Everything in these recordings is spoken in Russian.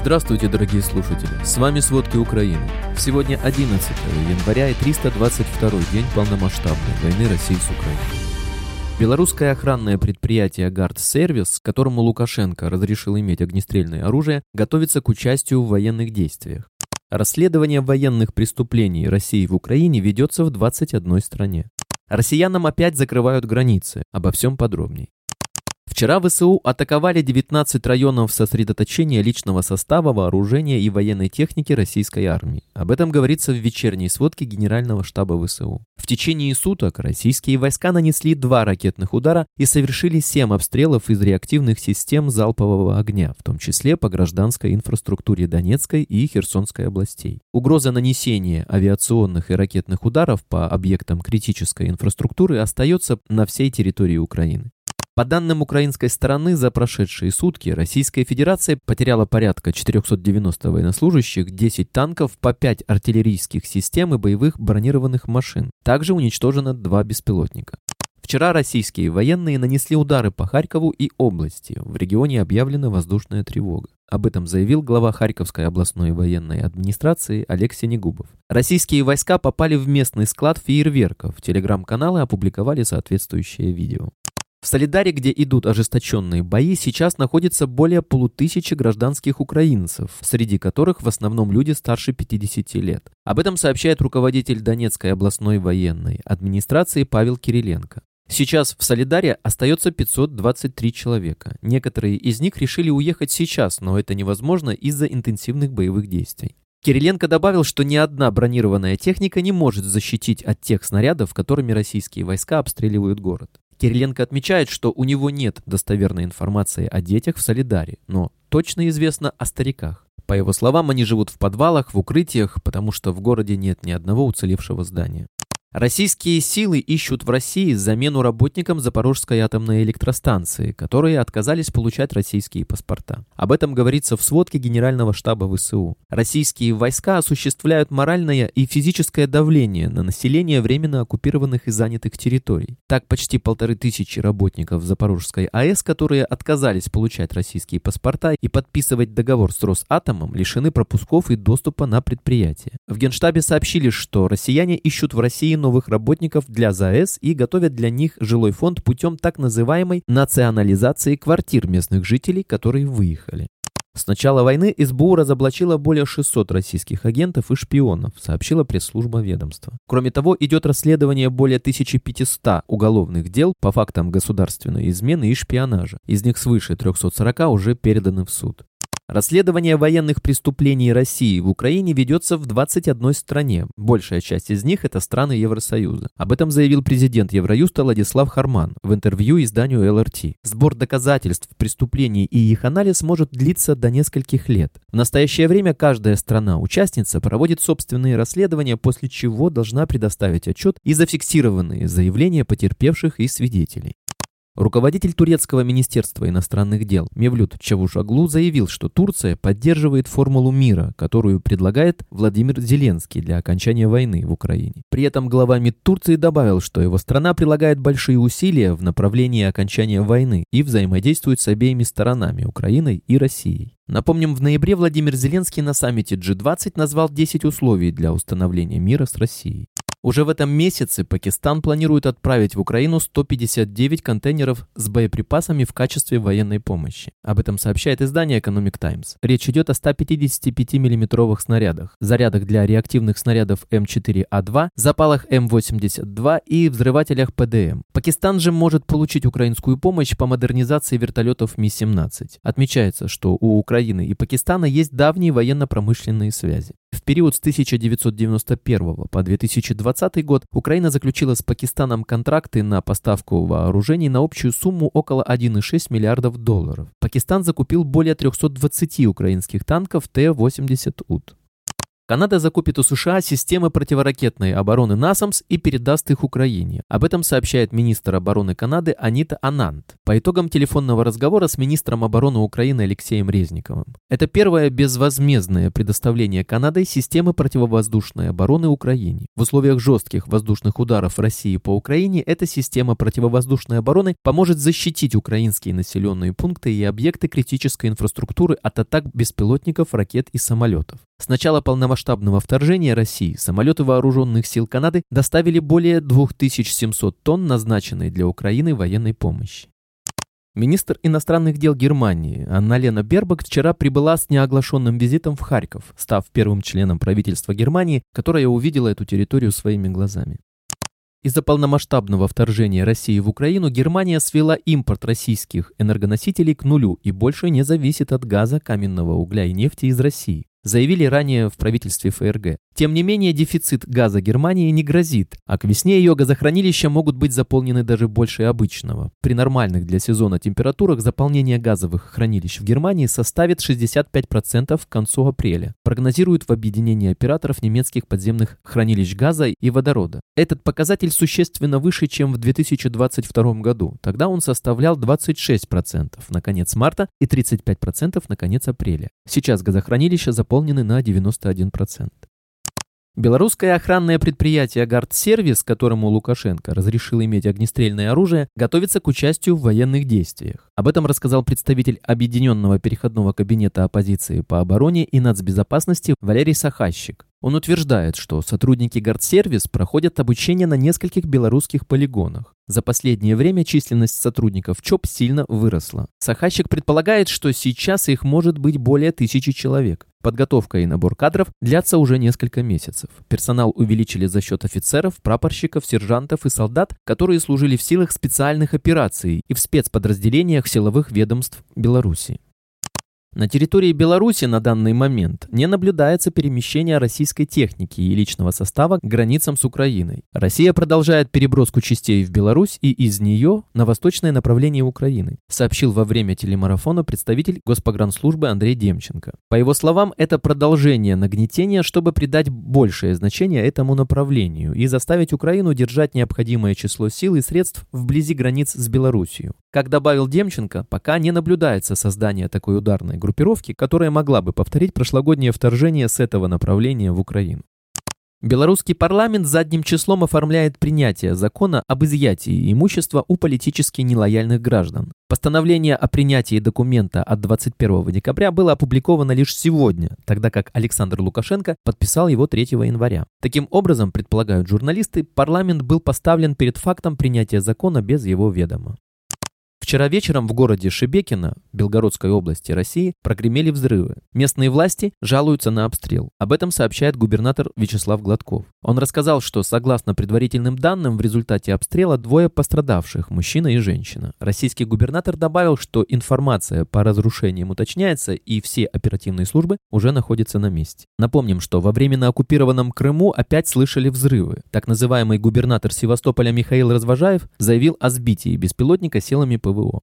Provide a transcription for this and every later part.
Здравствуйте, дорогие слушатели! С вами «Сводки Украины». Сегодня 11 января и 322 день полномасштабной войны России с Украиной. Белорусское охранное предприятие «Гард Сервис», которому Лукашенко разрешил иметь огнестрельное оружие, готовится к участию в военных действиях. Расследование военных преступлений России в Украине ведется в 21 стране. Россиянам опять закрывают границы. Обо всем подробней. Вчера ВСУ атаковали 19 районов сосредоточения личного состава, вооружения и военной техники российской армии. Об этом говорится в вечерней сводке Генерального штаба ВСУ. В течение суток российские войска нанесли два ракетных удара и совершили семь обстрелов из реактивных систем залпового огня, в том числе по гражданской инфраструктуре Донецкой и Херсонской областей. Угроза нанесения авиационных и ракетных ударов по объектам критической инфраструктуры остается на всей территории Украины. По данным украинской стороны, за прошедшие сутки Российская Федерация потеряла порядка 490 военнослужащих, 10 танков, по 5 артиллерийских систем и боевых бронированных машин. Также уничтожено два беспилотника. Вчера российские военные нанесли удары по Харькову и области. В регионе объявлена воздушная тревога. Об этом заявил глава Харьковской областной военной администрации Олег Сенегубов. Российские войска попали в местный склад фейерверков. Телеграм-каналы опубликовали соответствующее видео. В Солидаре, где идут ожесточенные бои, сейчас находится более полутысячи гражданских украинцев, среди которых в основном люди старше 50 лет. Об этом сообщает руководитель Донецкой областной военной администрации Павел Кириленко. Сейчас в Солидаре остается 523 человека. Некоторые из них решили уехать сейчас, но это невозможно из-за интенсивных боевых действий. Кириленко добавил, что ни одна бронированная техника не может защитить от тех снарядов, которыми российские войска обстреливают город. Кириленко отмечает, что у него нет достоверной информации о детях в Солидаре, но точно известно о стариках. По его словам, они живут в подвалах, в укрытиях, потому что в городе нет ни одного уцелевшего здания. Российские силы ищут в России замену работникам Запорожской атомной электростанции, которые отказались получать российские паспорта. Об этом говорится в сводке Генерального штаба ВСУ. Российские войска осуществляют моральное и физическое давление на население временно оккупированных и занятых территорий. Так, почти полторы тысячи работников Запорожской АЭС, которые отказались получать российские паспорта и подписывать договор с Росатомом, лишены пропусков и доступа на предприятие. В Генштабе сообщили, что россияне ищут в России новых работников для ЗАЭС и готовят для них жилой фонд путем так называемой национализации квартир местных жителей, которые выехали. С начала войны СБУ разоблачила более 600 российских агентов и шпионов, сообщила пресс-служба ведомства. Кроме того, идет расследование более 1500 уголовных дел по фактам государственной измены и шпионажа. Из них свыше 340 уже переданы в суд. Расследование военных преступлений России в Украине ведется в 21 стране. Большая часть из них – это страны Евросоюза. Об этом заявил президент Евроюста Владислав Харман в интервью изданию ЛРТ. Сбор доказательств преступлений и их анализ может длиться до нескольких лет. В настоящее время каждая страна-участница проводит собственные расследования, после чего должна предоставить отчет и зафиксированные заявления потерпевших и свидетелей. Руководитель турецкого министерства иностранных дел Мевлют Чавушаглу заявил, что Турция поддерживает формулу мира, которую предлагает Владимир Зеленский для окончания войны в Украине. При этом глава МИД Турции добавил, что его страна прилагает большие усилия в направлении окончания войны и взаимодействует с обеими сторонами, Украиной и Россией. Напомним, в ноябре Владимир Зеленский на саммите G20 назвал 10 условий для установления мира с Россией. Уже в этом месяце Пакистан планирует отправить в Украину 159 контейнеров с боеприпасами в качестве военной помощи. Об этом сообщает издание Economic Times. Речь идет о 155 миллиметровых снарядах, зарядах для реактивных снарядов М4А2, запалах М82 и взрывателях ПДМ. Пакистан же может получить украинскую помощь по модернизации вертолетов Ми-17. Отмечается, что у Украины и Пакистана есть давние военно-промышленные связи. В период с 1991 по 2020 год Украина заключила с Пакистаном контракты на поставку вооружений на общую сумму около 1,6 миллиардов долларов. Пакистан закупил более 320 украинских танков Т-80 УТ. Канада закупит у США системы противоракетной обороны «Насамс» и передаст их Украине. Об этом сообщает министр обороны Канады Анита Анант по итогам телефонного разговора с министром обороны Украины Алексеем Резниковым. Это первое безвозмездное предоставление Канадой системы противовоздушной обороны Украине. В условиях жестких воздушных ударов России по Украине эта система противовоздушной обороны поможет защитить украинские населенные пункты и объекты критической инфраструктуры от атак беспилотников, ракет и самолетов. С начала полномасштабного вторжения России самолеты вооруженных сил Канады доставили более 2700 тонн назначенной для Украины военной помощи. Министр иностранных дел Германии Анна-Лена Бербак вчера прибыла с неоглашенным визитом в Харьков, став первым членом правительства Германии, которая увидела эту территорию своими глазами. Из-за полномасштабного вторжения России в Украину Германия свела импорт российских энергоносителей к нулю и больше не зависит от газа, каменного угля и нефти из России заявили ранее в правительстве ФРГ. Тем не менее, дефицит газа Германии не грозит, а к весне ее газохранилища могут быть заполнены даже больше обычного. При нормальных для сезона температурах заполнение газовых хранилищ в Германии составит 65% к концу апреля, прогнозируют в объединении операторов немецких подземных хранилищ газа и водорода. Этот показатель существенно выше, чем в 2022 году. Тогда он составлял 26% на конец марта и 35% на конец апреля. Сейчас газохранилища заполнены на 91%. Белорусское охранное предприятие «Гардсервис», которому Лукашенко разрешил иметь огнестрельное оружие, готовится к участию в военных действиях. Об этом рассказал представитель Объединенного переходного кабинета оппозиции по обороне и нацбезопасности Валерий Сахащик. Он утверждает, что сотрудники Гардсервис проходят обучение на нескольких белорусских полигонах. За последнее время численность сотрудников ЧОП сильно выросла. Сахащик предполагает, что сейчас их может быть более тысячи человек. Подготовка и набор кадров длятся уже несколько месяцев. Персонал увеличили за счет офицеров, прапорщиков, сержантов и солдат, которые служили в силах специальных операций и в спецподразделениях силовых ведомств Беларуси. На территории Беларуси на данный момент не наблюдается перемещение российской техники и личного состава к границам с Украиной. Россия продолжает переброску частей в Беларусь и из нее на восточное направление Украины, сообщил во время телемарафона представитель Госпогранслужбы Андрей Демченко. По его словам, это продолжение нагнетения, чтобы придать большее значение этому направлению и заставить Украину держать необходимое число сил и средств вблизи границ с Белоруссией. Как добавил Демченко, пока не наблюдается создание такой ударной группировки, которая могла бы повторить прошлогоднее вторжение с этого направления в Украину. Белорусский парламент задним числом оформляет принятие закона об изъятии имущества у политически нелояльных граждан. Постановление о принятии документа от 21 декабря было опубликовано лишь сегодня, тогда как Александр Лукашенко подписал его 3 января. Таким образом, предполагают журналисты, парламент был поставлен перед фактом принятия закона без его ведома. Вчера вечером в городе Шебекино, Белгородской области России, прогремели взрывы. Местные власти жалуются на обстрел. Об этом сообщает губернатор Вячеслав Гладков. Он рассказал, что согласно предварительным данным, в результате обстрела двое пострадавших, мужчина и женщина. Российский губернатор добавил, что информация по разрушениям уточняется и все оперативные службы уже находятся на месте. Напомним, что во временно оккупированном Крыму опять слышали взрывы. Так называемый губернатор Севастополя Михаил Развожаев заявил о сбитии беспилотника силами ПВО ПВО.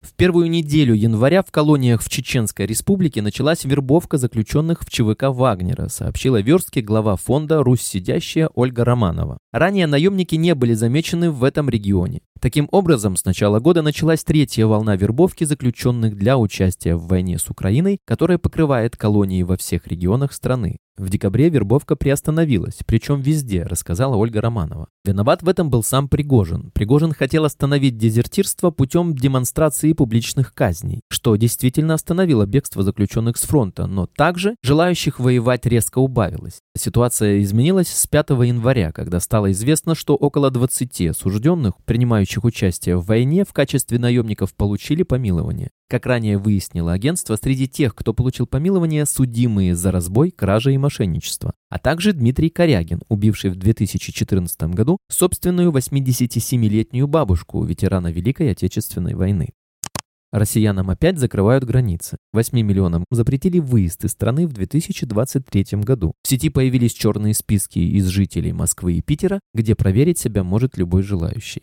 В первую неделю января в колониях в Чеченской республике началась вербовка заключенных в ЧВК Вагнера, сообщила верстке глава фонда «Русь сидящая» Ольга Романова. Ранее наемники не были замечены в этом регионе. Таким образом, с начала года началась третья волна вербовки заключенных для участия в войне с Украиной, которая покрывает колонии во всех регионах страны. В декабре вербовка приостановилась, причем везде, рассказала Ольга Романова. Виноват в этом был сам Пригожин. Пригожин хотел остановить дезертирство путем демонстрации публичных казней, что действительно остановило бегство заключенных с фронта, но также желающих воевать резко убавилось. Ситуация изменилась с 5 января, когда стало известно, что около 20 осужденных, принимающих участие в войне, в качестве наемников получили помилование. Как ранее выяснило агентство, среди тех, кто получил помилование, судимые за разбой, кража и мошенничество, а также Дмитрий Корягин, убивший в 2014 году собственную 87-летнюю бабушку, ветерана Великой Отечественной войны. Россиянам опять закрывают границы. 8 миллионам запретили выезд из страны в 2023 году. В сети появились черные списки из жителей Москвы и Питера, где проверить себя может любой желающий.